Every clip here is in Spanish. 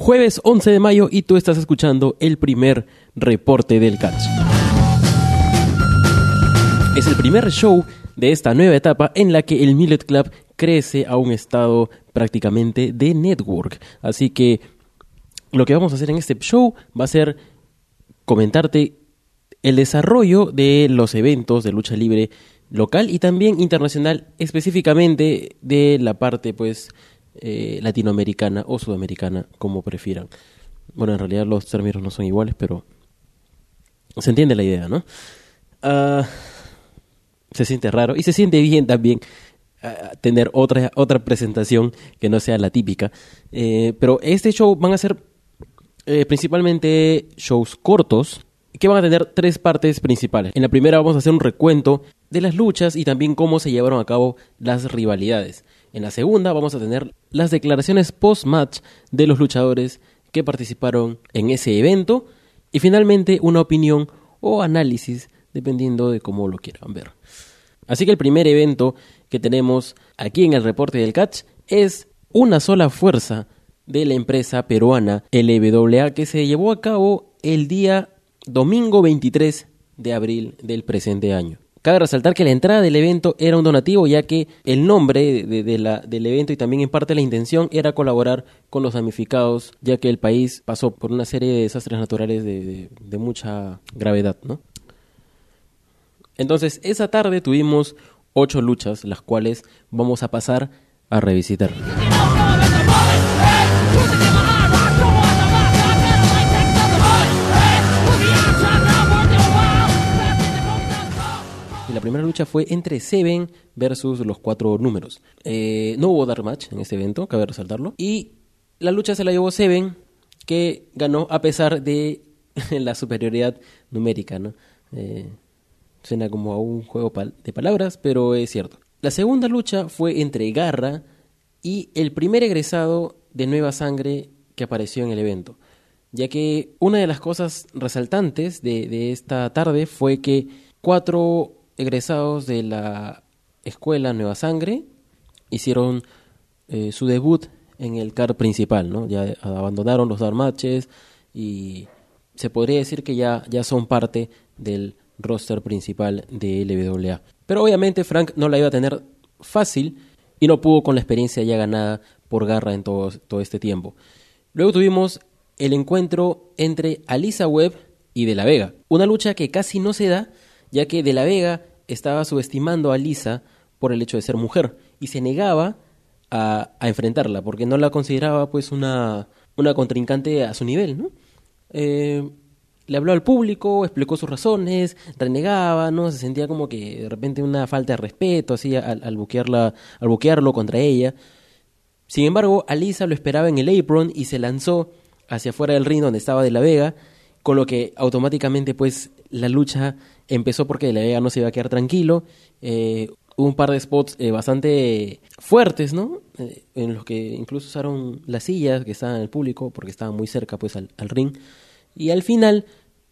jueves 11 de mayo y tú estás escuchando el primer reporte del catch. Es el primer show de esta nueva etapa en la que el Millet Club crece a un estado prácticamente de network. Así que lo que vamos a hacer en este show va a ser comentarte el desarrollo de los eventos de lucha libre local y también internacional, específicamente de la parte pues eh, latinoamericana o sudamericana, como prefieran. Bueno, en realidad los términos no son iguales, pero se entiende la idea, ¿no? Ah, se siente raro y se siente bien también ah, tener otra, otra presentación que no sea la típica. Eh, pero este show van a ser eh, principalmente shows cortos que van a tener tres partes principales. En la primera vamos a hacer un recuento de las luchas y también cómo se llevaron a cabo las rivalidades. En la segunda vamos a tener las declaraciones post-match de los luchadores que participaron en ese evento y finalmente una opinión o análisis dependiendo de cómo lo quieran ver. Así que el primer evento que tenemos aquí en el reporte del catch es una sola fuerza de la empresa peruana LWA que se llevó a cabo el día domingo 23 de abril del presente año. Cabe resaltar que la entrada del evento era un donativo, ya que el nombre de, la, del evento y también en parte la intención era colaborar con los damnificados, ya que el país pasó por una serie de desastres naturales de, de mucha gravedad, ¿no? Entonces, esa tarde tuvimos ocho luchas, las cuales vamos a pasar a revisitar. La primera lucha fue entre Seven versus los cuatro números. Eh, no hubo Dark Match en este evento, cabe resaltarlo. Y la lucha se la llevó Seven, que ganó a pesar de la superioridad numérica. ¿no? Eh, suena como a un juego de palabras, pero es cierto. La segunda lucha fue entre Garra y el primer egresado de Nueva Sangre que apareció en el evento. Ya que una de las cosas resaltantes de esta tarde fue que cuatro egresados de la escuela Nueva Sangre hicieron eh, su debut en el CAR principal, ¿no? Ya abandonaron los dar matches y se podría decir que ya, ya son parte del roster principal de LWA. Pero obviamente Frank no la iba a tener fácil y no pudo con la experiencia ya ganada por Garra en todo, todo este tiempo. Luego tuvimos el encuentro entre Alisa Webb y De La Vega, una lucha que casi no se da, ya que De La Vega estaba subestimando a Lisa por el hecho de ser mujer y se negaba a, enfrentarla porque no la consideraba pues una, una contrincante a su nivel, ¿no? Eh, le habló al público, explicó sus razones, renegaba, ¿no? Se sentía como que de repente una falta de respeto, así, al, al, al buquearlo contra ella. Sin embargo, Alisa lo esperaba en el apron y se lanzó hacia afuera del ring donde estaba De La Vega, con lo que automáticamente, pues, la lucha empezó porque La Vega no se iba a quedar tranquilo. Eh, hubo un par de spots eh, bastante fuertes, ¿no? Eh, en los que incluso usaron las sillas que estaban en el público porque estaban muy cerca, pues, al, ring. Y al final,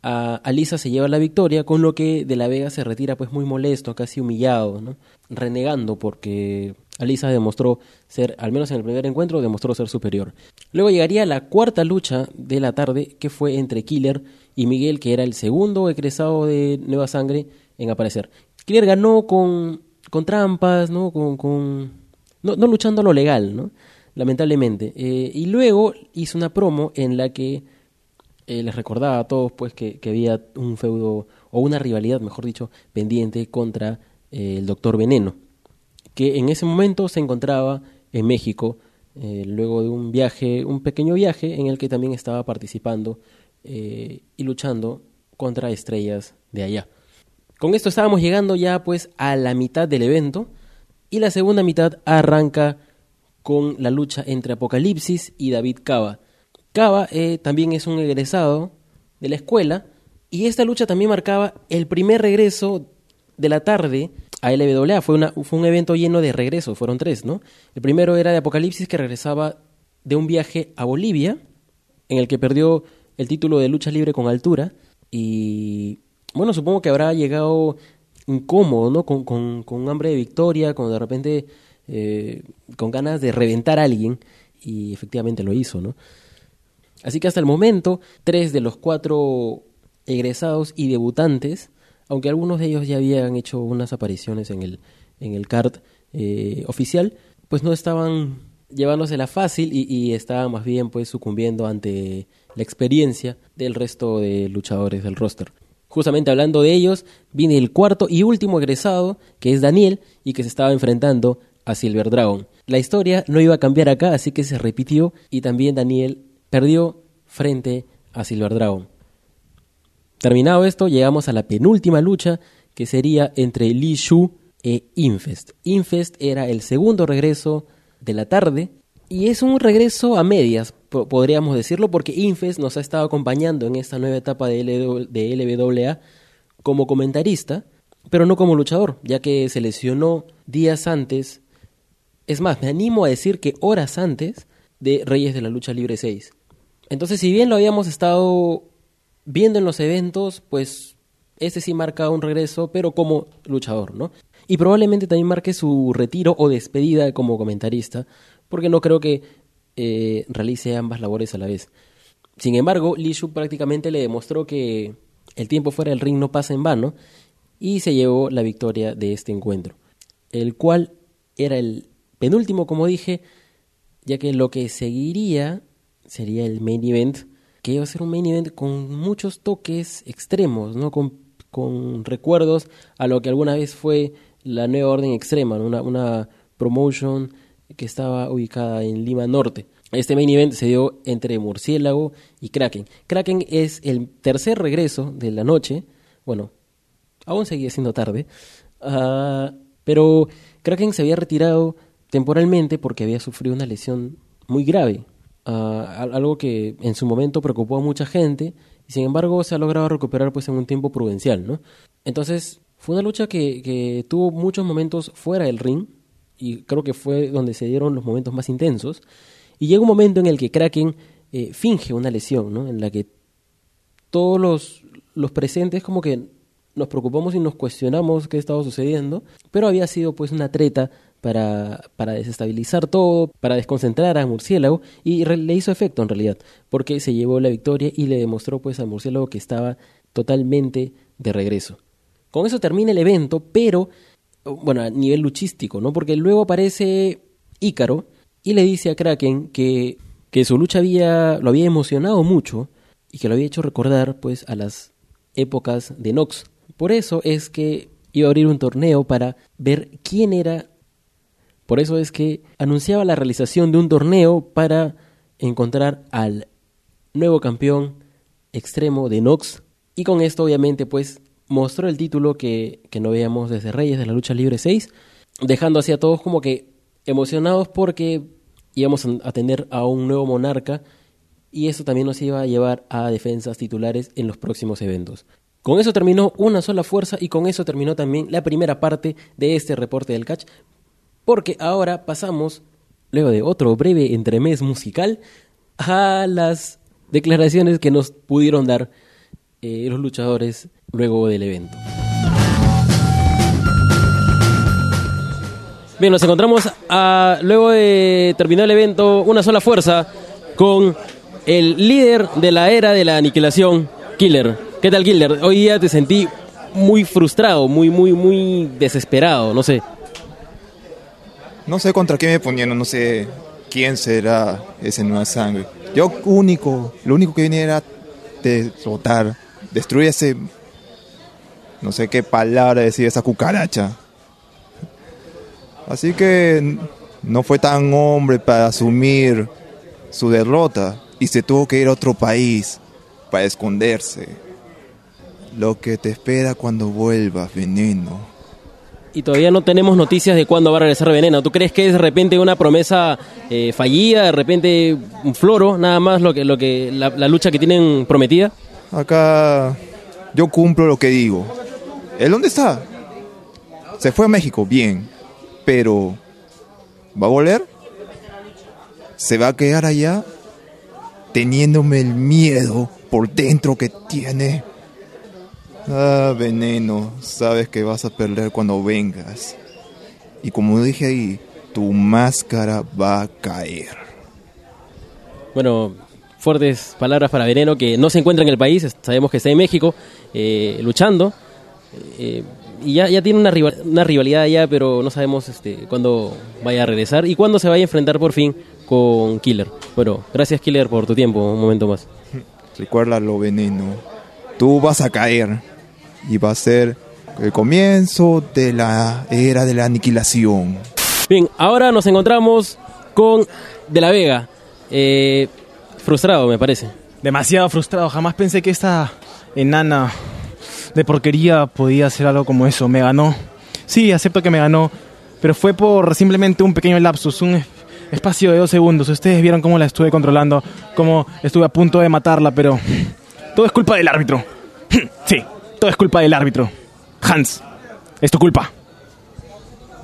a Alisa se lleva la victoria, con lo que De La Vega se retira, pues, muy molesto, casi humillado, ¿no? Renegando porque Alisa demostró ser, al menos en el primer encuentro, demostró ser superior. Luego llegaría la cuarta lucha de la tarde, que fue entre Killer y Miguel, que era el segundo egresado de Nueva Sangre en aparecer. Killer ganó con, con trampas, ¿no? Con, con no, luchando a lo legal, ¿no? Lamentablemente. Eh, y luego hizo una promo en la que eh, les recordaba a todos pues que, que, había un feudo, o una rivalidad, mejor dicho, pendiente contra eh, el Doctor Veneno que en ese momento se encontraba en México, luego de un viaje, un pequeño viaje en el que también estaba participando eh, y luchando contra estrellas de allá. Con esto estábamos llegando ya pues a la mitad del evento y la segunda mitad arranca con la lucha entre Apocalipsis y David Cava. Cava eh, también es un egresado de la escuela y esta lucha también marcaba el primer regreso de la tarde a LWA. Fue, fue un evento lleno de regresos, fueron tres, ¿no? El primero era de Apocalipsis que regresaba de un viaje a Bolivia, en el que perdió el título de lucha libre con altura. Y bueno, supongo que habrá llegado incómodo, ¿no? Con, con, con hambre de victoria, con de repente eh, con ganas de reventar a alguien. Y efectivamente lo hizo, ¿no? Así que hasta el momento, tres de los cuatro egresados y debutantes, aunque algunos de ellos ya habían hecho unas apariciones en el, en el card eh, oficial, pues no estaban llevándosela fácil y, estaban más bien pues sucumbiendo ante la experiencia del resto de luchadores del roster. Justamente hablando de ellos, viene el cuarto y último egresado, que es Daniel, y que se estaba enfrentando a Silver Dragon. La historia no iba a cambiar acá, así que se repitió y también Daniel perdió frente a Silver Dragon. Terminado esto, llegamos a la penúltima lucha, que sería entre Li Shu e Infest. Infest era el segundo regreso de la tarde y es un regreso a medias, podríamos decirlo, porque Infest nos ha estado acompañando en esta nueva etapa de, LWA como comentarista, pero no como luchador, ya que se lesionó días antes, es más, me animo a decir que horas antes de Reyes de la Lucha Libre 6. Entonces, si bien lo habíamos estado viendo en los eventos, pues ese sí marca un regreso, pero como luchador, ¿no? Y probablemente también marque su retiro o despedida como comentarista, porque no creo que eh, realice ambas labores a la vez. Sin embargo, Li Shu prácticamente le demostró que el tiempo fuera del ring no pasa en vano y se llevó la victoria de este encuentro, el cual era el penúltimo, como dije, ya que lo que seguiría sería el main event que iba a ser un main event con muchos toques extremos, ¿no? Con, con recuerdos a lo que alguna vez fue la Nueva Orden Extrema, una, una promotion que estaba ubicada en Lima Norte. Este main event se dio entre Murciélago y Kraken. Kraken es el tercer regreso de la noche. Bueno, aún seguía siendo tarde. Uh, pero Kraken se había retirado temporalmente porque había sufrido una lesión muy grave algo que en su momento preocupó a mucha gente y sin embargo se ha logrado recuperar pues en un tiempo prudencial, ¿no? Entonces fue una lucha que, tuvo muchos momentos fuera del ring y creo que fue donde se dieron los momentos más intensos y llega un momento en el que Kraken eh, finge una lesión, ¿no? En la que todos los, los presentes como que nos preocupamos y nos cuestionamos qué estaba sucediendo, pero había sido pues una treta para, para desestabilizar todo, para desconcentrar a Murciélago y le hizo efecto en realidad, porque se llevó la victoria y le demostró pues a Murciélago que estaba totalmente de regreso. Con eso termina el evento, pero bueno, a nivel luchístico, ¿no? Porque luego aparece Ícaro y le dice a Kraken que, que su lucha había, lo había emocionado mucho y que lo había hecho recordar pues a las épocas de Nox. Por eso es que iba a abrir un torneo para ver quién era por eso es que anunciaba la realización de un torneo para encontrar al nuevo campeón extremo de Nox. Y con esto obviamente pues mostró el título que, que no veíamos desde Reyes de la Lucha Libre 6, dejando así a todos como que emocionados porque íbamos a tener a un nuevo monarca y eso también nos iba a llevar a defensas titulares en los próximos eventos. Con eso terminó una sola fuerza y con eso terminó también la primera parte de este reporte del catch porque ahora pasamos, luego de otro breve entremés musical, a las declaraciones que nos pudieron dar eh, los luchadores luego del evento. Bien, nos encontramos a, luego de terminar el evento, una sola fuerza con el líder de la era de la aniquilación, Killer. ¿Qué tal, Killer? Hoy día te sentí muy frustrado, muy, muy, muy desesperado, no sé. No sé contra qué me ponieron, no sé quién será ese nueva sangre. Yo único, lo único que vine era derrotar, destruir ese, no sé qué palabra decir, esa cucaracha. Así que no fue tan hombre para asumir su derrota y se tuvo que ir a otro país para esconderse. Lo que te espera cuando vuelvas, veneno y todavía no tenemos noticias de cuándo va a regresar Veneno. ¿Tú crees que es de repente una promesa eh, fallida, de repente un floro, nada más lo que, lo que la, lucha que tienen prometida? Acá yo cumplo lo que digo. ¿Él dónde está? Se fue a México, bien, pero ¿va a volver? ¿Se va a quedar allá teniéndome el miedo por dentro que tiene? Ah, veneno, sabes que vas a perder cuando vengas. Y como dije ahí, tu máscara va a caer. Bueno, fuertes palabras para Veneno, que no se encuentra en el país, sabemos que está en México eh, luchando. Eh, y ya, ya tiene una, una rivalidad allá, pero no sabemos este, cuándo vaya a regresar y cuándo se vaya a enfrentar por fin con Killer. Bueno, gracias Killer por tu tiempo, un momento más. Recuérdalo, Veneno. Tú vas a caer y va a ser el comienzo de la era de la aniquilación. Bien, ahora nos encontramos con De la Vega. Eh, frustrado, me parece. Demasiado frustrado. Jamás pensé que esta enana de porquería podía hacer algo como eso. Me ganó. Sí, acepto que me ganó. Pero fue por simplemente un pequeño lapsus, un espacio de dos segundos. Ustedes vieron cómo la estuve controlando, cómo estuve a punto de matarla, pero todo es culpa del árbitro. Sí, todo es culpa del árbitro. Hans, es tu culpa.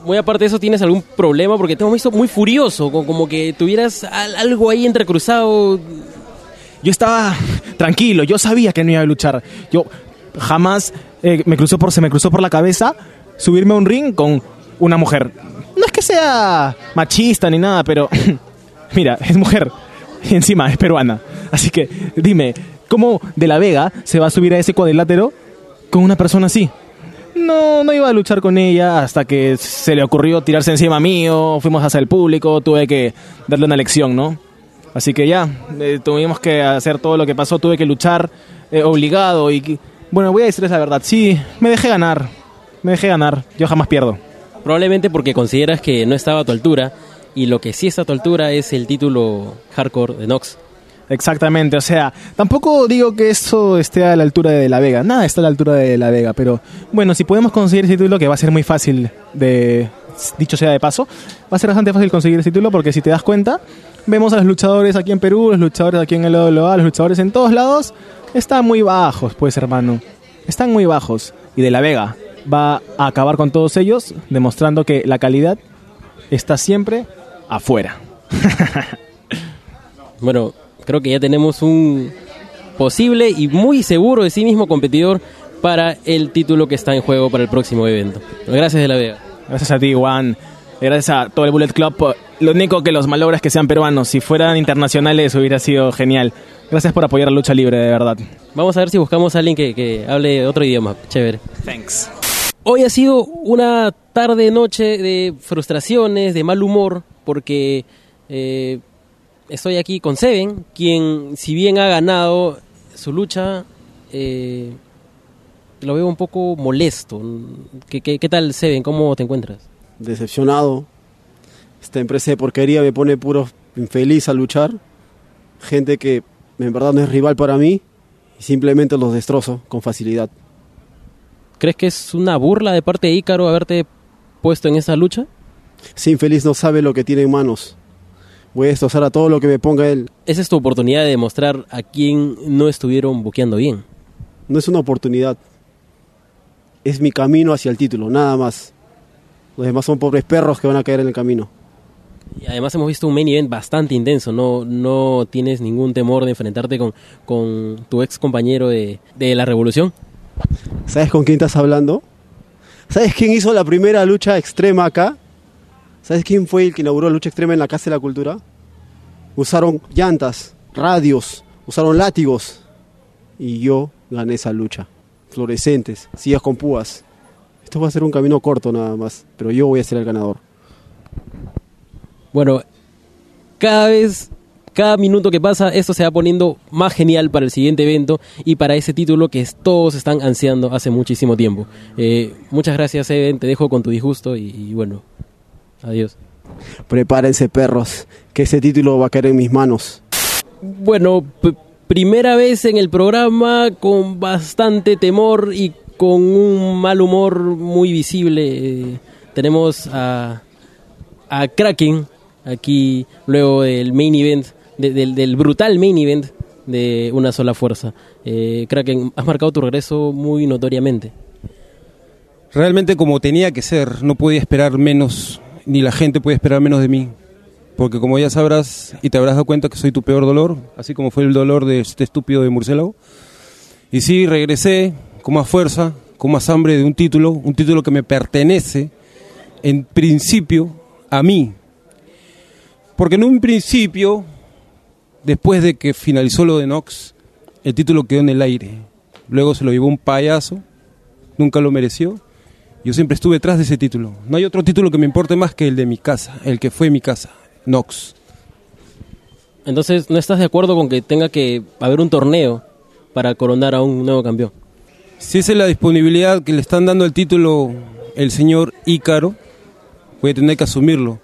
Muy aparte de eso, ¿tienes algún problema? Porque te hemos visto muy furioso, como que tuvieras algo ahí entrecruzado. Yo estaba tranquilo, yo sabía que no iba a luchar. Yo jamás eh, me cruzó por, se me cruzó por la cabeza subirme a un ring con una mujer. No es que sea machista ni nada, pero mira, es mujer y encima es peruana. Así que dime, ¿cómo de la Vega se va a subir a ese cuadrilátero con una persona así? No, no iba a luchar con ella hasta que se le ocurrió tirarse encima mío, fuimos hacia el público, tuve que darle una lección, ¿no? Así que ya, eh, tuvimos que hacer todo lo que pasó, tuve que luchar eh, obligado y... Bueno, voy a decirles la verdad, sí, me dejé ganar, me dejé ganar, yo jamás pierdo. Probablemente porque consideras que no estaba a tu altura y lo que sí está a tu altura es el título hardcore de Nox. Exactamente, o sea, tampoco digo que eso esté a la altura de La Vega, nada está a la altura de La Vega, pero bueno, si podemos conseguir ese título, que va a ser muy fácil de, dicho sea de paso, va a ser bastante fácil conseguir ese título porque si te das cuenta, vemos a los luchadores aquí en Perú, los luchadores aquí en el lado los luchadores en todos lados, están muy bajos, pues hermano, están muy bajos. Y de La Vega va a acabar con todos ellos, demostrando que la calidad está siempre afuera. bueno, creo que ya tenemos un posible y muy seguro de sí mismo competidor para el título que está en juego para el próximo evento. Gracias de la Vega. Gracias a ti, Juan. Gracias a todo el Bullet Club. Lo único que los malogras que sean peruanos. Si fueran internacionales hubiera sido genial. Gracias por apoyar la lucha libre, de verdad. Vamos a ver si buscamos a alguien que, que hable otro idioma. Chévere. Thanks. Hoy ha sido una tarde, noche de frustraciones, de mal humor, porque eh, estoy aquí con Seven, quien si bien ha ganado su lucha, eh, lo veo un poco molesto. ¿Qué, qué, tal Seven? ¿Cómo te encuentras? Decepcionado. Esta empresa de porquería me pone puro infeliz a luchar. Gente que en verdad no es rival para mí y simplemente los destrozo con facilidad. ¿Crees que es una burla de parte de Ícaro haberte puesto en esa lucha? Sí, infeliz no sabe lo que tiene en manos voy a destrozar a todo lo que me ponga él. Esa es tu oportunidad de demostrar a quién no estuvieron buqueando bien. No es una oportunidad. Es mi camino hacia el título, nada más. Los demás son pobres perros que van a caer en el camino. Y además hemos visto un main event bastante intenso. No, no tienes ningún temor de enfrentarte con, con tu ex compañero de, de la revolución. ¿Sabes con quién estás hablando? ¿Sabes quién hizo la primera lucha extrema acá? ¿Sabes quién fue el que inauguró la lucha extrema en la Casa de la Cultura? Usaron llantas, radios, usaron látigos. Y yo gané esa lucha. Fluorescentes, sillas con púas. Esto va a ser un camino corto nada más, pero yo voy a ser el ganador. Bueno, cada vez, cada minuto que pasa, esto se va poniendo más genial para el siguiente evento y para ese título que todos están ansiando hace muchísimo tiempo. Eh, muchas gracias, Eben. Te dejo con tu disgusto y bueno, Adiós. Prepárense, perros, que ese título va a caer en mis manos. Bueno, primera vez en el programa con bastante temor y con un mal humor muy visible. tenemos a, a Kraken aquí luego del main event, del, brutal main event de una sola fuerza. Eh, Kraken, has marcado tu regreso muy notoriamente. Realmente como tenía que ser, no podía esperar menos ni la gente puede esperar menos de mí. Porque como ya sabrás y te habrás dado cuenta que soy tu peor dolor, así como fue el dolor de este estúpido de murciélago. Y sí, regresé con más fuerza, con más hambre de un título, un título que me pertenece en principio a mí. Porque en un principio después de que finalizó lo de Nox, el título quedó en el aire. Luego se lo llevó un payaso, nunca lo mereció. Yo siempre estuve detrás de ese título. No hay otro título que me importe más que el de mi casa, el que fue mi casa, Nox. Entonces, ¿no estás de acuerdo con que tenga que haber un torneo para coronar a un nuevo campeón? Si esa es la disponibilidad que le están dando el título el señor Ícaro, voy a tener que asumirlo.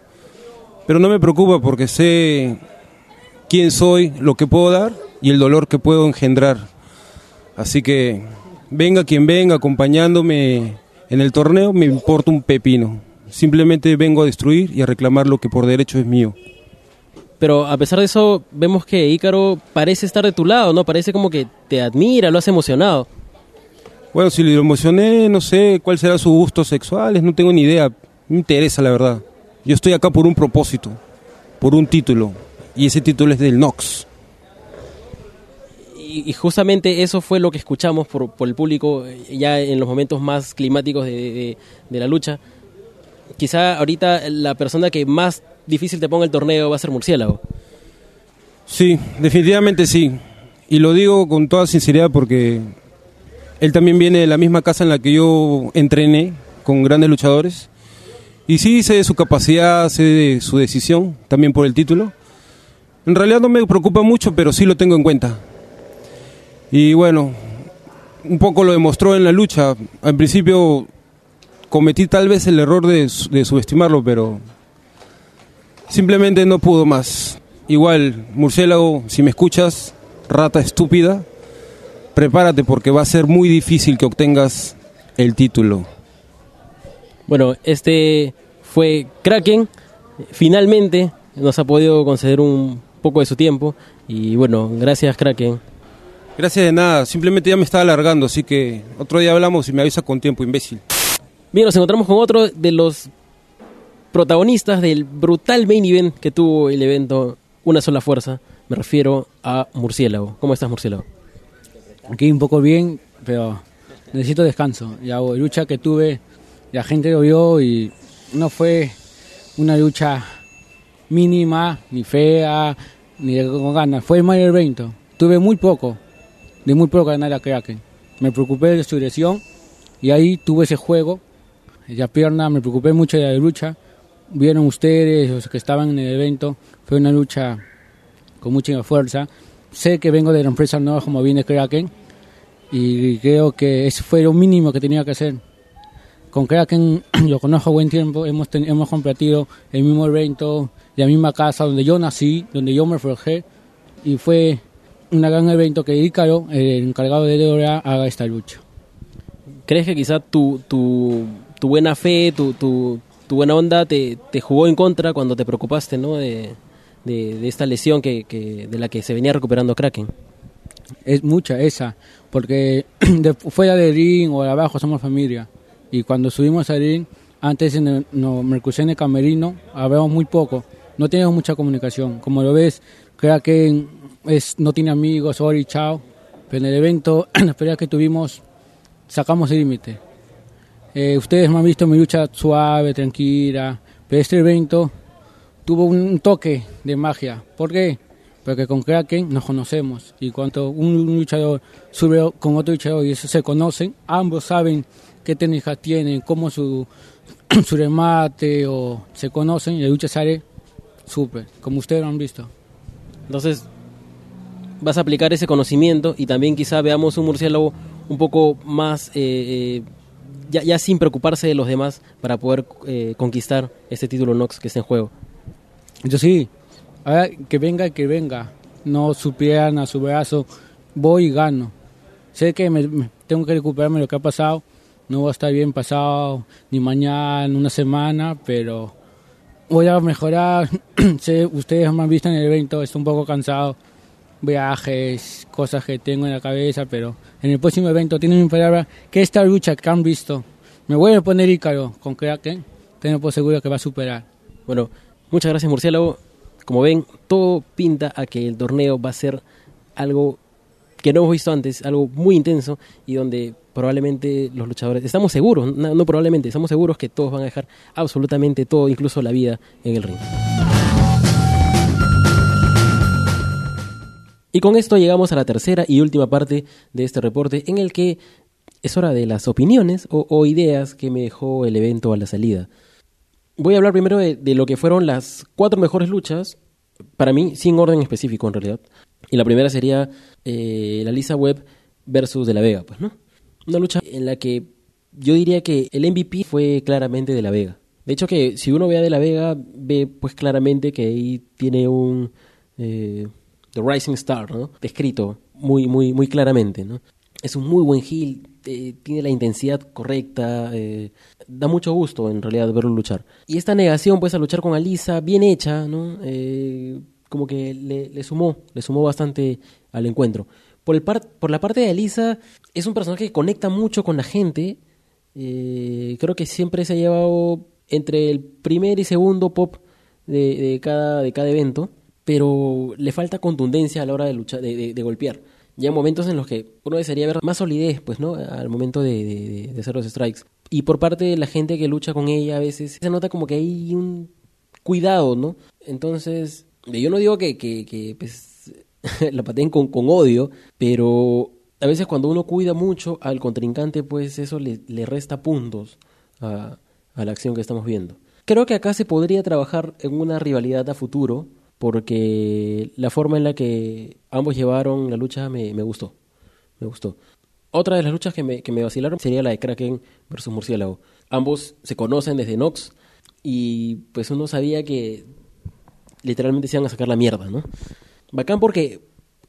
Pero no me preocupa porque sé quién soy, lo que puedo dar y el dolor que puedo engendrar. Así que venga quien venga acompañándome en el torneo, me importa un pepino. Simplemente vengo a destruir y a reclamar lo que por derecho es mío. Pero a pesar de eso, vemos que Ícaro parece estar de tu lado, ¿no? Parece como que te admira, lo has emocionado. Bueno, si lo emocioné, no sé cuál será su gusto sexual, no tengo ni idea. Me interesa, la verdad. Yo estoy acá por un propósito, por un título. Y ese título es del Nox. Y, y justamente eso fue lo que escuchamos por, por el público eh, ya en los momentos más climáticos de, de- de la lucha. Quizá ahorita la persona que más difícil te ponga el torneo va a ser Murciélago. Sí, definitivamente sí. Y lo digo con toda sinceridad porque él también viene de la misma casa en la que yo entrené con grandes luchadores. Y sí sé de su capacidad, sé de su decisión, también por el título. En realidad no me preocupa mucho, pero sí lo tengo en cuenta. Y bueno, un poco lo demostró en la lucha. Al principio cometí tal vez el error de, de subestimarlo, pero simplemente no pudo más. Igual, murciélago, si me escuchas, rata estúpida, prepárate porque va a ser muy difícil que obtengas el título. Bueno, este fue Kraken. Finalmente nos ha podido conceder un poco de su tiempo. Y bueno, gracias Kraken. Gracias de nada, simplemente ya me estaba alargando, así que otro día hablamos y me avisa con tiempo, imbécil. Bien, nos encontramos con otro de los protagonistas del brutal main event que tuvo el evento Una sola fuerza. Me refiero a Murciélago. ¿Cómo estás, Murciélago? Aquí un poco bien, pero necesito descanso. Ya la lucha que tuve, la gente lo vio y no fue una lucha mínima, ni fea, ni con ganas. Fue el mayor evento. Tuve muy poco, de muy poco ganar a Kraken. Me preocupé de su lesión y ahí tuve ese juego. La pierna, me preocupé mucho de la lucha. Vieron ustedes, los que estaban en el evento, fue una lucha con mucha fuerza. Sé que vengo de la empresa nueva como viene Kraken y creo que eso fue lo mínimo que tenía que hacer. Con Kraken lo conozco buen tiempo, hemos, ten- hemos compartido el mismo evento, la misma casa donde yo nací, donde yo me forjé y fue un gran evento que Ícaro, el encargado de DORA, haga esta lucha. ¿Crees que quizá tu, tu, tu buena fe, tu, tu, tu buena onda te, te jugó en contra cuando te preocupaste ¿no? de, de, de esta lesión que, que, de la que se venía recuperando Kraken? Es mucha esa, porque de fuera de ring o de abajo somos familia. Y cuando subimos al ring, antes en el, no, me en el camerino, hablamos muy poco, no teníamos mucha comunicación. Como lo ves, creo que es, no tiene amigos, sorry, chao. Pero en el evento, en la pelea que tuvimos, sacamos el límite. Eh, ustedes me han visto mi lucha suave, tranquila, pero este evento tuvo un toque de magia. ¿Por qué? Porque con Kraken nos conocemos y cuando un luchador sube con otro luchador y eso se conocen, ambos saben qué técnicas tienen, cómo su, su remate o se conocen y la lucha sale súper, como ustedes lo han visto. Entonces, vas a aplicar ese conocimiento y también quizá veamos un murciélago un poco más, eh, eh, ya, ya sin preocuparse de los demás para poder eh, conquistar este título Nox que está en juego. Yo sí, ahora que venga, que venga, no su pierna, su brazo, voy y gano. Sé que me, me tengo que recuperarme lo que ha pasado, no va a estar bien pasado ni mañana, una semana, pero voy a mejorar. sé, ustedes me han visto en el evento, estoy un poco cansado, viajes, cosas que tengo en la cabeza, pero en el próximo evento tienen mi palabra que esta lucha que han visto, me voy a poner Ícaro con Kraken, tengo por seguro que va a superar. Bueno, muchas gracias Murciélago. Como ven, todo pinta a que el torneo va a ser algo que no hemos visto antes, algo muy intenso y donde probablemente los luchadores, estamos seguros, no, probablemente, estamos seguros que todos van a dejar absolutamente todo, incluso la vida en el ring. Y con esto llegamos a la tercera y última parte de este reporte en el que es hora de las opiniones o ideas que me dejó el evento a la salida. Voy a hablar primero de, lo que fueron las cuatro mejores luchas, para mí, sin orden específico en realidad. Y la primera sería eh, la Lisa Webb versus De La Vega, pues, ¿no? Una lucha en la que yo diría que el MVP fue claramente De La Vega. De hecho que si uno ve a De La Vega, ve pues claramente que ahí tiene un... eh, The Rising Star, ¿no? Descrito muy, muy, muy claramente, ¿no? Es un muy buen heel, eh, tiene la intensidad correcta, eh, da mucho gusto en realidad verlo luchar. Y esta negación pues a luchar con Alisa, bien hecha, ¿no? Eh, como que le, sumó, le sumó bastante al encuentro. Por, el par- por la parte de Alisa, es un personaje que conecta mucho con la gente. Eh, creo que siempre se ha llevado entre el primer y segundo pop de, de cada, de cada evento, pero le falta contundencia a la hora de luchar, de- de golpear. Ya momentos en los que uno desearía ver más solidez, pues, ¿no? Al momento de hacer los strikes. Y por parte de la gente que lucha con ella, a veces se nota como que hay un cuidado, ¿no? Entonces, yo no digo que, que, que, pues, la pateen con, con odio, pero a veces cuando uno cuida mucho al contrincante, pues eso le, le resta puntos a, a la acción que estamos viendo. Creo que acá se podría trabajar en una rivalidad a futuro, porque la forma en la que ambos llevaron la lucha me, me gustó. Me gustó. Otra de las luchas que me, que me vacilaron sería la de Kraken versus Murciélago. Ambos se conocen desde Nox y pues uno sabía que literalmente se iban a sacar la mierda, ¿no? Bacán porque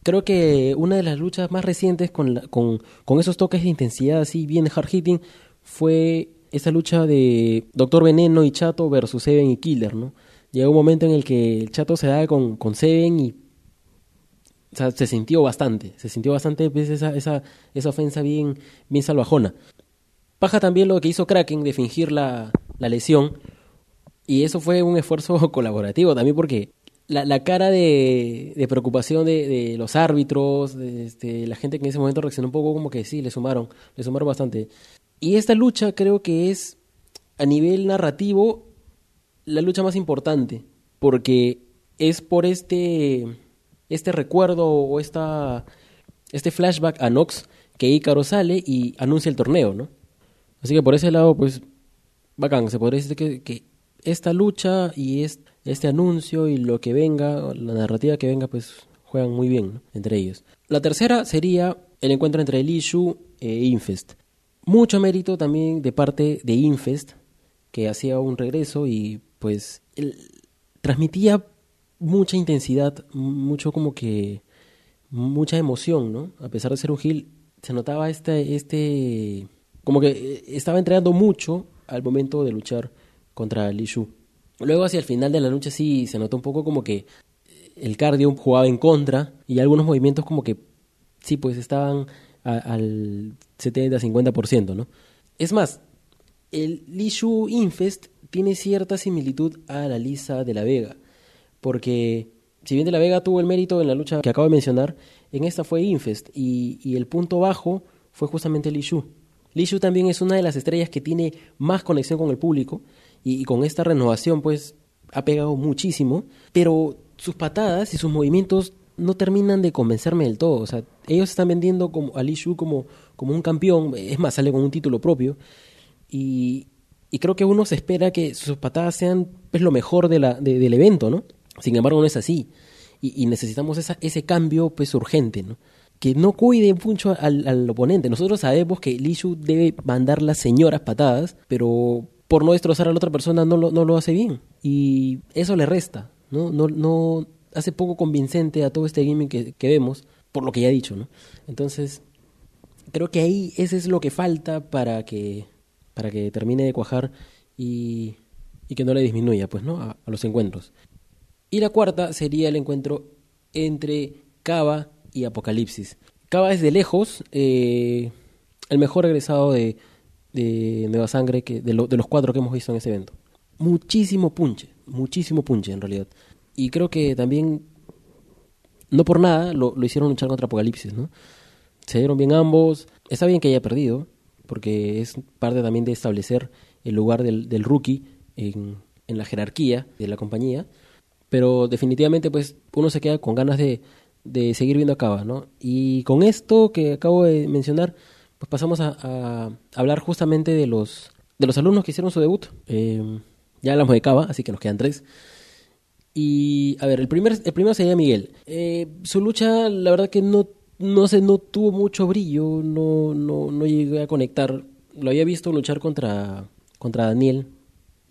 creo que una de las luchas más recientes con, la- con, con esos toques de intensidad así bien hard hitting fue esa lucha de Doctor Veneno y Chato versus Seven y Killer, ¿no? Llegó un momento en el que el Chato se da con, con Seven y se sintió bastante, se sintió bastante pues, esa, esa, esa ofensa bien, bien salvajona. Paja también lo que hizo Kraken de fingir la, la lesión. Y eso fue un esfuerzo colaborativo también porque la, la cara de, de preocupación de, de los árbitros, de este, la gente que en ese momento reaccionó un poco como que sí, le sumaron, le sumaron bastante. Y esta lucha creo que es a nivel narrativo la lucha más importante porque es por este este recuerdo o esta este flashback a Nox que Ícaro sale y anuncia el torneo, ¿no? Así que por ese lado, pues, bacán, se podría decir que, que esta lucha y es- este anuncio y lo que venga, la narrativa que venga, pues juegan muy bien ¿no? entre ellos. La tercera sería el encuentro entre Lishu e Infest. Mucho mérito también de parte de Infest, que hacía un regreso y pues él transmitía mucha intensidad, mucho como que mucha emoción, ¿no? A pesar de ser un heel, se notaba este, este, como que eh, estaba entrenando mucho al momento de luchar contra Li Shu. Luego hacia el final de la lucha sí se notó un poco como que el cardio jugaba en contra y algunos movimientos como que sí, pues estaban al 70-50%, ¿no? Es más, el Lishu Infest tiene cierta similitud a la Lisa de la Vega, porque si bien de la Vega tuvo el mérito en la lucha que acabo de mencionar, en esta fue Infest y, el punto bajo fue justamente Lishu. Lishu también es una de las estrellas que tiene más conexión con el público y, con esta renovación pues ha pegado muchísimo, pero sus patadas y sus movimientos no terminan de convencerme del todo. Ellos están vendiendo como, a Lishu como, como un campeón, es más, sale con un título propio y, y creo que uno se espera que sus patadas sean pues, lo mejor de la, de- del evento, ¿no? Sin embargo, no es así. Y, y necesitamos esa, ese cambio pues urgente, ¿no? Que no cuide mucho al, al oponente. Nosotros sabemos que Lishu debe mandar las señoras patadas, pero por no destrozar a la otra persona no lo, no lo hace bien. Y eso le resta, ¿no? No, no hace poco convincente a todo este gaming que, que vemos, por lo que ya he dicho, ¿no? Entonces, creo que ahí ese es lo que falta para que para que termine de cuajar y, que no le disminuya pues no a, los encuentros. Y la cuarta sería el encuentro entre Cava y Apocalipsis. Cava es de lejos eh, el mejor egresado de, de Nueva Sangre que de los cuatro que hemos visto en ese evento. Muchísimo punche muchísimo punche en realidad. Y creo que también no por nada lo, lo hicieron luchar contra Apocalipsis no se dieron bien ambos. Está bien que haya perdido, porque es parte también de establecer el lugar del, del rookie en, en la jerarquía de la compañía. Pero definitivamente, pues, uno se queda con ganas de, de seguir viendo a Cava, ¿no? Y con esto que acabo de mencionar, pues pasamos a, a hablar justamente de los, de los alumnos que hicieron su debut. Eh, ya hablamos de Cava, así que nos quedan tres. Y, a ver, el, primer, el primero sería Miguel. Eh, su lucha, la verdad que no, no sé, no tuvo mucho brillo, no, no, no llegué a conectar. Lo había visto luchar contra, contra Daniel,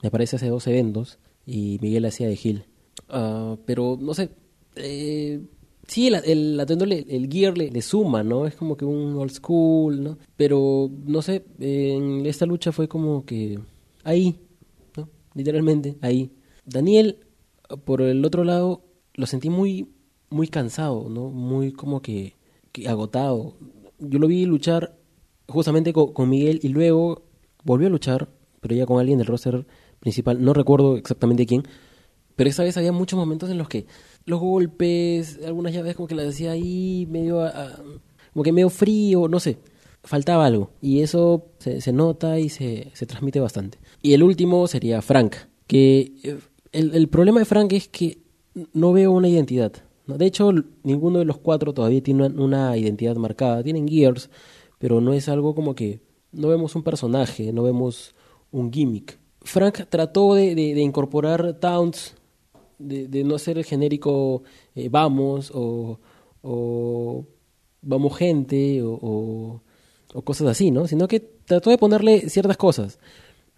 me parece hace dos eventos, y Miguel hacía de Gil. Ah, pero, no sé, eh, sí, el, el el gear le, suma, ¿no? Es como que un old school, ¿no? Pero, no sé, en esta lucha fue como que ahí, ¿no? Literalmente, ahí. Daniel, por el otro lado, lo sentí muy, muy cansado, ¿no? Muy como que agotado. Yo lo vi luchar justamente con, con Miguel y luego volvió a luchar, pero ya con alguien del roster principal, no recuerdo exactamente quién, pero esa vez había muchos momentos en los que los golpes, algunas llaves como que las hacía ahí medio, a- como que medio frío, no sé, faltaba algo. Y eso se, se nota y se, se transmite bastante. Y el último sería Frank, que eh, el, el problema de Frank es que no veo una identidad. De hecho, ninguno de los cuatro todavía tiene una, identidad marcada. Tienen gears, pero no es algo como que no vemos un personaje, no vemos un gimmick. Frank trató de, incorporar taunts, de, no ser el genérico eh, vamos o, vamos gente o- o cosas así, ¿no? Sino que trató de ponerle ciertas cosas.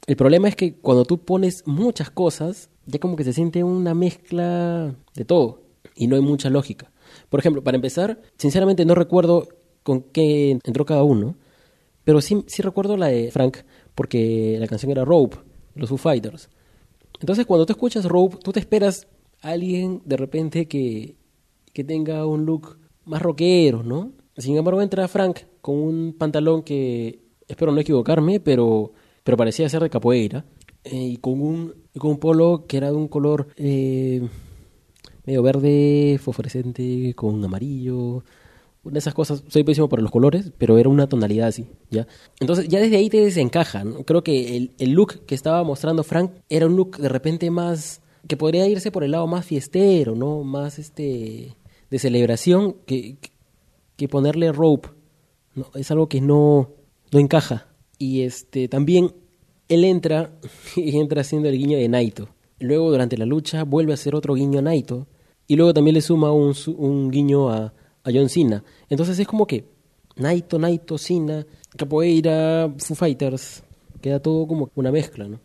El problema es que cuando tú pones muchas cosas, ya como que se siente una mezcla de todo y no hay mucha lógica. Por ejemplo, para empezar, sinceramente no recuerdo con qué entró cada uno, pero sí, sí recuerdo la de Frank, porque la canción era Rope, los Foo Fighters. Entonces, cuando tú escuchas Rope, tú te esperas a alguien de repente que, que tenga un look más rockero, ¿no? Sin embargo, entra Frank con un pantalón que, espero no equivocarme, pero, pero parecía ser de capoeira, eh, y con un, con un polo que era de un color eh, medio verde, fosforescente, con amarillo, una de esas cosas, soy pésimo para los colores, pero era una tonalidad así, ¿ya? Entonces ya desde ahí te desencaja, ¿no? Creo que el, el look que estaba mostrando Frank era un look de repente más, que podría irse por el lado más fiestero, ¿no? Más este, de celebración, que, que ponerle rope, ¿no? Es algo que no, no encaja. Y este, también él entra y entra haciendo el guiño de Naito. Luego durante la lucha vuelve a hacer otro guiño a Naito. Y luego también le suma un, un guiño a, a John Cena. Entonces es como que Naito, Naito, Cena, Capoeira, Foo Fighters. Queda todo como una mezcla, ¿no?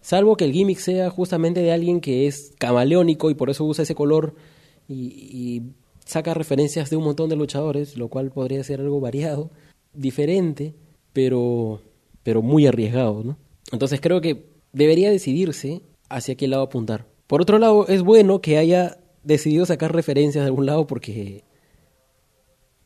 Salvo que el gimmick sea justamente de alguien que es camaleónico y por eso usa ese color y, y saca referencias de un montón de luchadores, lo cual podría ser algo variado, diferente, pero, pero muy arriesgado, ¿no? Entonces creo que debería decidirse hacia qué lado apuntar. Por otro lado, es bueno que haya decidido sacar referencias de algún lado porque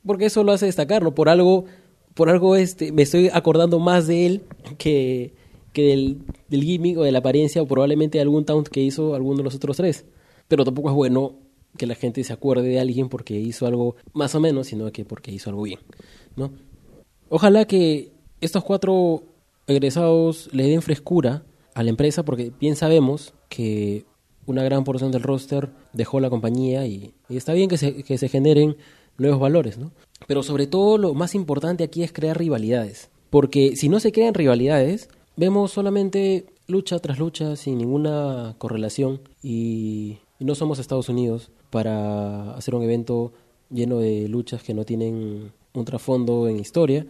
porque eso lo hace destacar, ¿no? Por algo, por algo este, me estoy acordando más de él que, que del, del gimmick o de la apariencia o probablemente de algún taunt que hizo alguno de los otros tres. Pero tampoco es bueno que la gente se acuerde de alguien porque hizo algo más o menos, sino que porque hizo algo bien, ¿no? Ojalá que estos cuatro egresados le den frescura a la empresa porque bien sabemos que una gran porción del roster dejó la compañía y, está bien que se, que se generen nuevos valores, ¿no? Pero sobre todo lo más importante aquí es crear rivalidades. Porque si no se crean rivalidades, vemos solamente lucha tras lucha sin ninguna correlación y no somos Estados Unidos para hacer un evento lleno de luchas que no tienen un trasfondo en historia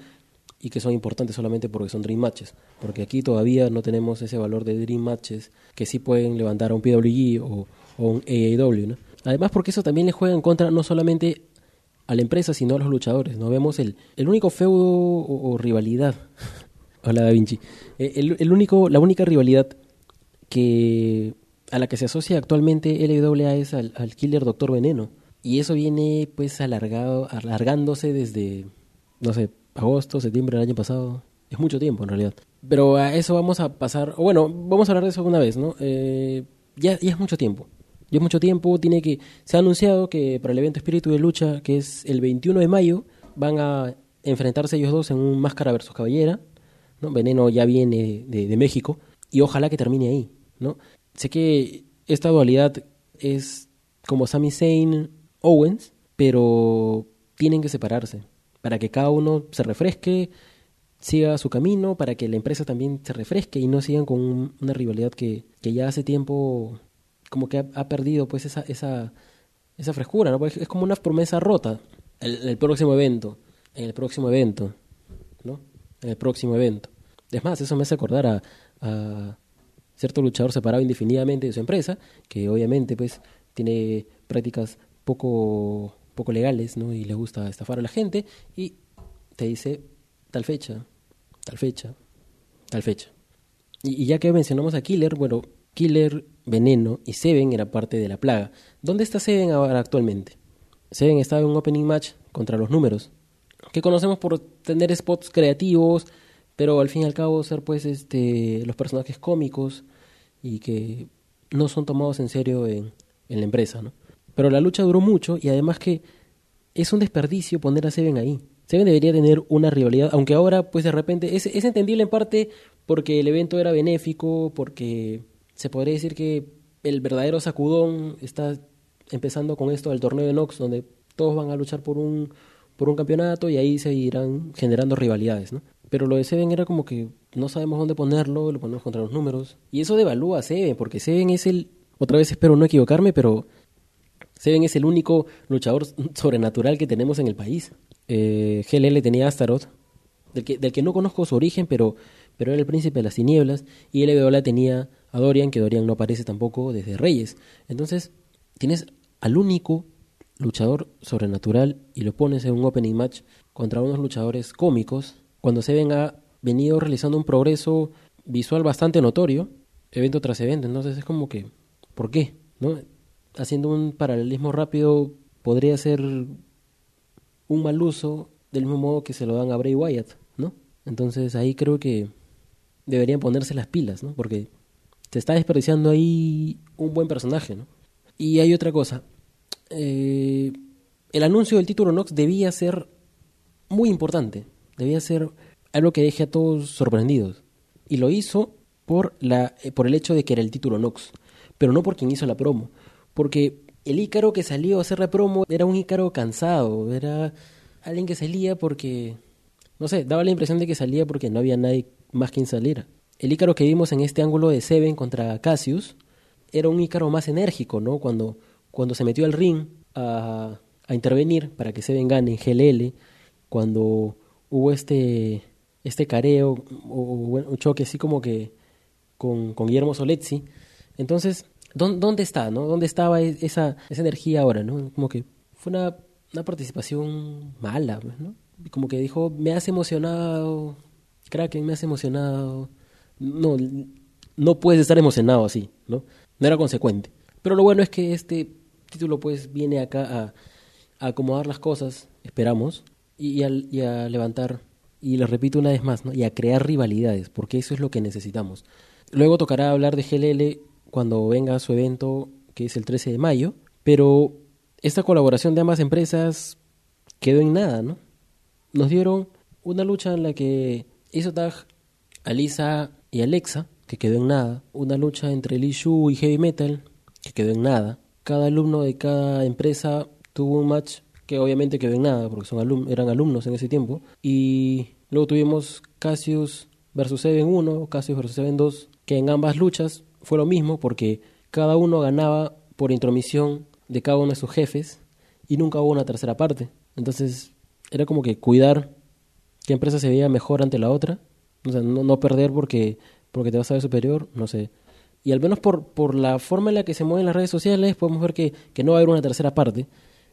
y que son importantes solamente porque son Dream Matches. Porque aquí todavía no tenemos ese valor de Dream Matches que sí pueden levantar a un PWG o, o un AAW. ¿no? Además porque eso también le juega en contra no solamente a la empresa, sino a los luchadores. No vemos el, el único feudo o, o rivalidad. Hola Da Vinci. Eh, El, el único, la única rivalidad que a la que se asocia actualmente LWA es al, al Killer Doctor Veneno. Y eso viene pues alargado, alargándose desde, no sé, agosto, septiembre del año pasado. Es mucho tiempo en realidad. Pero a eso vamos a pasar, o bueno, vamos a hablar de eso una vez, ¿no? Eh, ya, ya es mucho tiempo. Ya es mucho tiempo, tiene que... Se ha anunciado que para el evento Espíritu de Lucha, que es el 21 de mayo, van a enfrentarse ellos dos en un Máscara versus Caballera. ¿no? Veneno ya viene de, de México y ojalá que termine ahí, ¿no? Sé que esta dualidad es como Sami Zayn Owens, pero tienen que separarse para que cada uno se refresque, siga su camino, para que la empresa también se refresque y no sigan con un- una rivalidad que, que ya hace tiempo como que ha, perdido pues esa, esa, esa frescura, ¿no? Porque es como una promesa rota. El, el próximo evento, en el próximo evento, ¿no? En el próximo evento. Es más, eso me hace acordar a, a cierto luchador separado indefinidamente de su empresa, que obviamente pues tiene prácticas poco, poco legales, ¿no? Y le gusta estafar a la gente y te dice tal fecha, tal fecha, tal fecha. Y, y ya que mencionamos a Killer, bueno, Killer, Veneno y Seven era parte de la plaga. ¿Dónde está Seven ahora actualmente? Seven estaba en un opening match contra los números, que conocemos por tener spots creativos, pero al fin y al cabo ser pues este los personajes cómicos y que no son tomados en serio en, en la empresa, ¿no? Pero la lucha duró mucho y además que es un desperdicio poner a Seven ahí. Seven debería tener una rivalidad, aunque ahora pues de repente es, es entendible en parte porque el evento era benéfico, porque se podría decir que el verdadero sacudón está empezando con esto del torneo de Nox, donde todos van a luchar por un, por un campeonato y ahí se irán generando rivalidades, ¿no? Pero lo de Seven era como que no sabemos dónde ponerlo, lo ponemos contra los números. Y eso devalúa a Seven, porque Seven es el, otra vez espero no equivocarme, pero Seven es el único luchador sobrenatural que tenemos en el país. Eh, GLL tenía Astaroth, del que, del que no conozco su origen, pero, pero era el príncipe de las tinieblas. Y LBOLA tenía a Dorian, que Dorian no aparece tampoco desde Reyes. Entonces, tienes al único luchador sobrenatural y lo pones en un opening match contra unos luchadores cómicos, cuando Seven ha venido realizando un progreso visual bastante notorio, evento tras evento. Entonces es como que, ¿por qué? ¿No? Haciendo un paralelismo rápido, podría ser un mal uso del mismo modo que se lo dan a Bray Wyatt, ¿no? Entonces ahí creo que deberían ponerse las pilas, ¿no? Porque se está desperdiciando ahí un buen personaje, ¿no? Y hay otra cosa. Eh, el anuncio del título Nox debía ser muy importante. Debía ser algo que deje a todos sorprendidos. Y lo hizo por, la, eh, por el hecho de que era el título Nox. Pero no por quien hizo la promo. Porque el Ícaro que salió a hacer la promo era un Ícaro cansado. Era alguien que salía porque... No sé, daba la impresión de que salía porque no había nadie más quien saliera. El Ícaro que vimos en este ángulo de Seven contra Cassius era un Ícaro más enérgico, ¿no? Cuando, cuando se metió al ring a, a intervenir para que Seven gane en GLL, cuando hubo este, este careo o, o choque así como que con, con Guillermo Soletzi. Entonces, ¿dónde, está, no? ¿Dónde estaba e- esa, esa energía ahora, no? Como que fue una, una participación mala, pues, ¿no? Como que dijo, me has emocionado, Kraken, me has emocionado. No, no puedes estar emocionado así, ¿no? No era consecuente. Pero lo bueno es que este título pues viene acá a, a acomodar las cosas, esperamos, y, y a, y a levantar, y lo repito una vez más, ¿no? y a crear rivalidades, porque eso es lo que necesitamos. Luego tocará hablar de GLL cuando venga su evento, que es el 13 de mayo, pero esta colaboración de ambas empresas quedó en nada, ¿no? Nos dieron una lucha en la que hizo tag Alisa y Alexa, que quedó en nada. Una lucha entre Lee Shu y Heavy Metal, que quedó en nada. Cada alumno de cada empresa tuvo un match que obviamente quedó en nada, porque son eran alumnos en ese tiempo. Y luego tuvimos Cassius versus Seven 1, Cassius versus Seven 2, que en ambas luchas fue lo mismo, porque cada uno ganaba por intromisión de cada uno de sus jefes y nunca hubo una tercera parte. Entonces era como que cuidar qué empresa se veía mejor ante la otra, o sea, no, no perder porque, porque te vas a ver superior, no sé. Y al menos por, por la forma en la que se mueven las redes sociales podemos ver que, que no va a haber una tercera parte.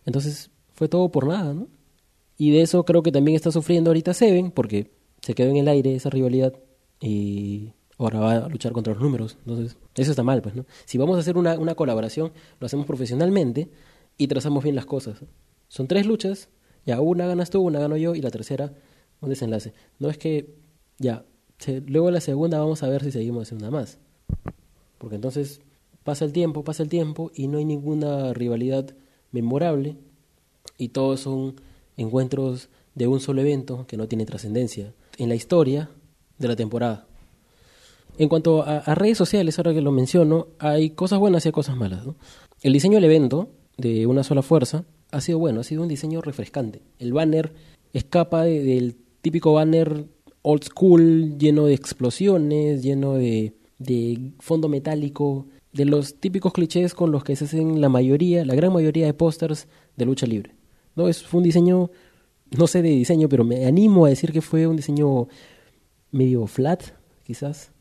Entonces fue todo por nada, ¿no? Y de eso creo que también está sufriendo ahorita Seven, porque se quedó en el aire esa rivalidad y ahora va a luchar contra los números. Entonces, eso está mal, pues, ¿no? Si vamos a hacer una, una colaboración, lo hacemos profesionalmente y trazamos bien las cosas. Son tres luchas, ya una ganas tú, una gano yo y la tercera un desenlace. No es que, ya, luego la segunda vamos a ver si seguimos haciendo una más. Porque entonces pasa el tiempo, pasa el tiempo y no hay ninguna rivalidad memorable y todos son encuentros de un solo evento que no tiene trascendencia en la historia de la temporada. En cuanto a, redes sociales, ahora que lo menciono, hay cosas buenas y hay cosas malas. El diseño del evento, de una sola fuerza, ha sido bueno, ha sido un diseño refrescante. El banner escapa de- del típico banner old school, lleno de explosiones, lleno de, de fondo metálico, de los típicos clichés con los que se hacen la mayoría, la gran mayoría de pósters de lucha libre. No, es, fue un diseño, no sé de diseño, pero me animo a decir que fue un diseño medio flat, quizás.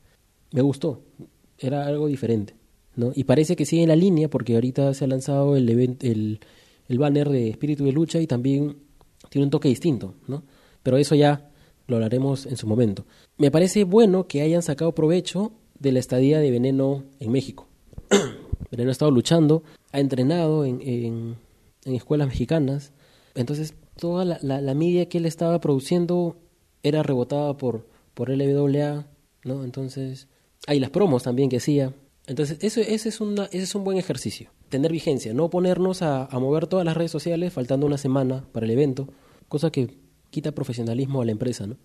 Me gustó, era algo diferente. ¿no? Y parece que sigue en la línea porque ahorita se ha lanzado el, event- el, el banner de Espíritu de Lucha y también tiene un toque distinto, ¿no? Pero eso ya lo hablaremos en su momento. Me parece bueno que hayan sacado provecho de la estadía de Veneno en México. Veneno ha estado luchando, ha entrenado en, en, en escuelas mexicanas, entonces toda la, la, media que él estaba produciendo era rebotada por, por LWA, ¿no? Entonces, hay las promos también que hacía. Entonces, eso, ese, es una, ese es un buen ejercicio, tener vigencia, no ponernos a, mover todas las redes sociales faltando una semana para el evento, cosa que quita profesionalismo a la empresa, ¿no?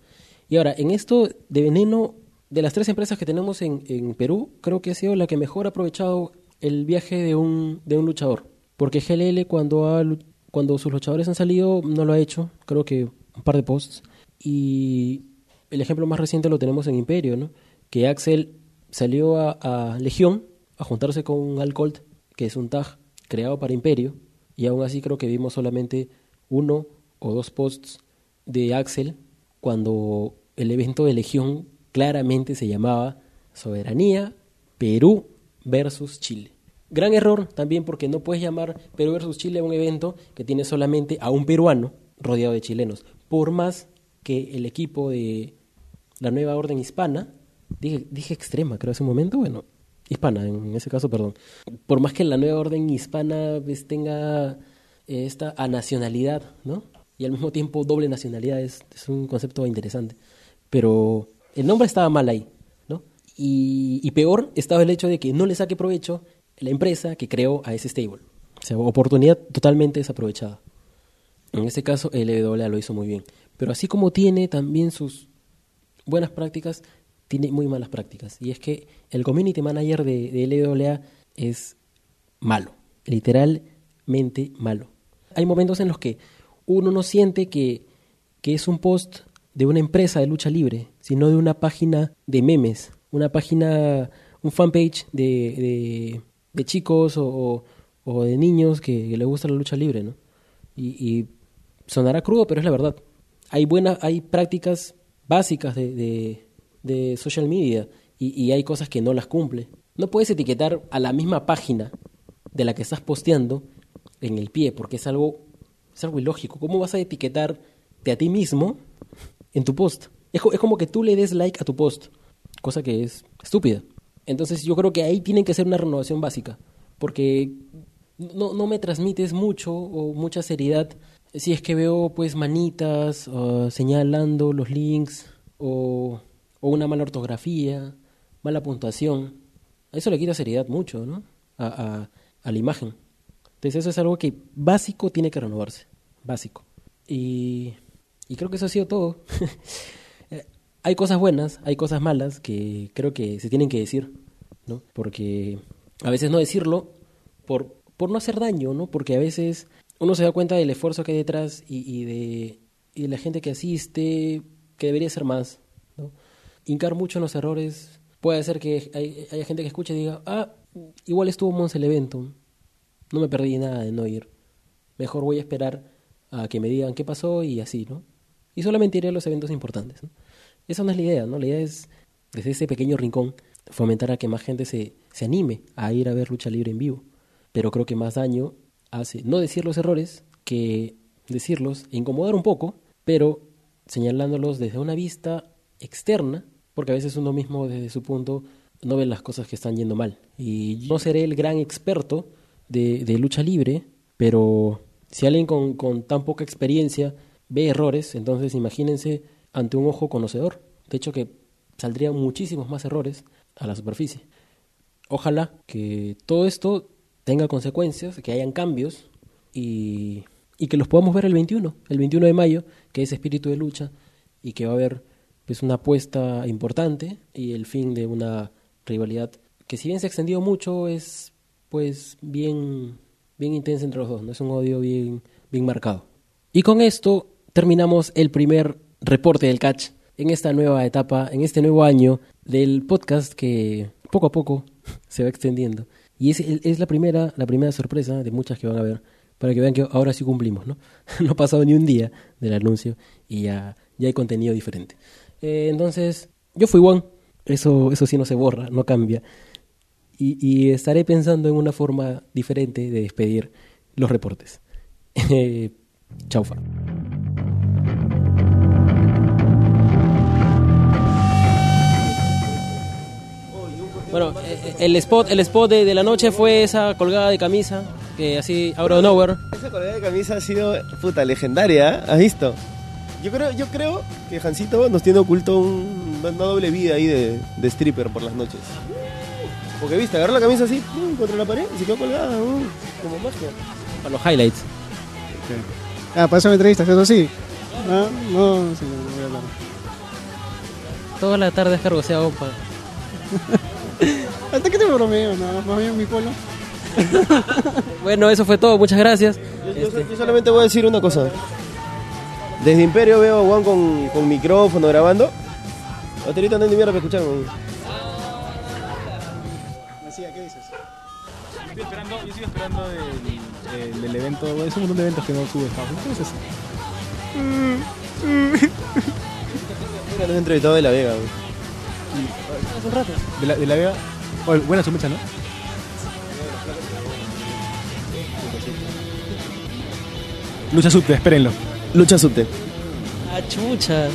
Y ahora, en esto de veneno, de las tres empresas que tenemos en, en Perú, creo que ha sido la que mejor ha aprovechado el viaje de un, de un luchador. Porque GLL cuando, ha, cuando sus luchadores han salido no lo ha hecho, creo que un par de posts. Y el ejemplo más reciente lo tenemos en Imperio, ¿no? Que Axel salió a, Legión a juntarse con Al Colt, que es un tag creado para Imperio, y aún así creo que vimos solamente uno o dos posts de Axel cuando el evento de Legión claramente se llamaba Soberanía Perú versus Chile. Gran error también porque no puedes llamar Perú versus Chile a un evento que tiene solamente a un peruano rodeado de chilenos. Por más que el equipo de la nueva orden hispana, dije, dije extrema creo hace un momento, bueno, hispana en ese caso, perdón. Por más que la nueva orden hispana pues, tenga eh, esta anacionalidad, ¿no? Y al mismo tiempo doble nacionalidad es, es un concepto interesante. Pero el nombre estaba mal ahí, ¿no? Y, peor estaba el hecho de que no le saque provecho la empresa que creó a ese stable. O sea, oportunidad totalmente desaprovechada. En este caso, LWA lo hizo muy bien. Pero así como tiene también sus buenas prácticas, tiene muy malas prácticas. Y es que el community manager de, de LWA es malo, literalmente malo. Hay momentos en los que uno no siente que, que es un post de una empresa de lucha libre, sino de una página de memes, una página, un fanpage de, de, de chicos o, o, de niños que, les gusta la lucha libre, ¿no? Y, sonará crudo, pero es la verdad. Hay buenas, hay prácticas básicas de, de social media y, y hay cosas que no las cumple. No puedes etiquetar a la misma página de la que estás posteando en el pie, porque es algo, es algo ilógico. ¿Cómo vas a etiquetarte a ti mismo en tu post? Es, es como que tú le des like a tu post, cosa que es estúpida. Entonces yo creo que ahí tienen que ser una renovación básica, porque no, no me transmites mucho o mucha seriedad si es que veo pues manitas ah, señalando los links o, o una mala ortografía, mala puntuación. Eso le quita seriedad mucho, ¿no? A, a, la imagen. Entonces eso es algo que básico tiene que renovarse, básico. Y, y creo que eso ha sido todo. Eh, hay cosas buenas, hay cosas malas que creo que se tienen que decir, ¿no? Porque a veces no decirlo por, por no hacer daño, ¿no? Porque a veces uno se da cuenta del esfuerzo que hay detrás y, y de, y de la gente que asiste, que debería ser más. Hincar mucho en los errores puede hacer que hay- haya gente que escuche y diga, ah, igual estuvo Mons el evento, no me perdí nada de no ir. Mejor voy a esperar a que me digan qué pasó y así, ¿no? Y solamente iré a los eventos importantes, ¿no? Esa no es la idea, ¿no? La idea es, desde ese pequeño rincón, fomentar a que más gente se, se anime a ir a ver lucha libre en vivo. Pero creo que más daño hace no decir los errores que decirlos e incomodar un poco, pero señalándolos desde una vista externa, porque a veces uno mismo desde su punto no ve las cosas que están yendo mal. Y no seré el gran experto de, lucha libre, pero si alguien con, con tan poca experiencia ve errores, entonces imagínense ante un ojo conocedor. De hecho que saldrían muchísimos más errores a la superficie. Ojalá que todo esto tenga consecuencias, que hayan cambios y, y que los podamos ver el 21, el 21 de mayo, que es espíritu de lucha y que va a haber pues una apuesta importante y el fin de una rivalidad que si bien se ha extendido mucho es pues bien bien intensa entre los dos, no es un odio bien bien marcado. Y con esto terminamos el primer reporte del catch en esta nueva etapa, en este nuevo año del podcast que poco a poco se va extendiendo. Y es, es la primera, la primera sorpresa de muchas que van a ver, para que vean que ahora sí cumplimos, ¿no? no ha pasado ni un día del anuncio y ya, ya hay contenido diferente. Eh, entonces, yo fui Juan, eso, eso sí no se borra, no cambia. Y, y estaré pensando en una forma diferente de despedir los reportes. Eh, Chaufa. Bueno, eh, el spot, el spot de, de la noche fue esa colgada de camisa, que así, out of nowhere. Esa colgada de camisa ha sido, puta, legendaria, ¿eh? ¿has visto? Yo creo, yo creo que Jancito nos tiene oculto un- una doble vida ahí de, de stripper por las noches. Porque viste, agarró la camisa así, pum, contra la pared y se quedó colgada, uh, como magia. Para los highlights. Ah, para eso me entrevistas, eso sí. Ah, no, sí, no, no voy a hablar. Toda la tarde has cargoseado pa- Hasta que te bromeo, no, más bien mi polo. Bueno, eso fue todo, muchas gracias. Yo, yo- yo solamente voy a decir una cosa. Desde Imperio veo a Juan con, con micrófono grabando. Baterita no hay ni mierda para escuchar. Así, ¿qué dices? Estoy esperando, yo sigo esperando del- del evento. Es un montón de eventos que no sube Unidos. ¿Qué es eso? Mira, he entrevistado de la Vega. weón. De la, de la Vega. Oh, buena su mecha, ¿no? Lucha subte, espérenlo. Lucha subte. Ah, chucha.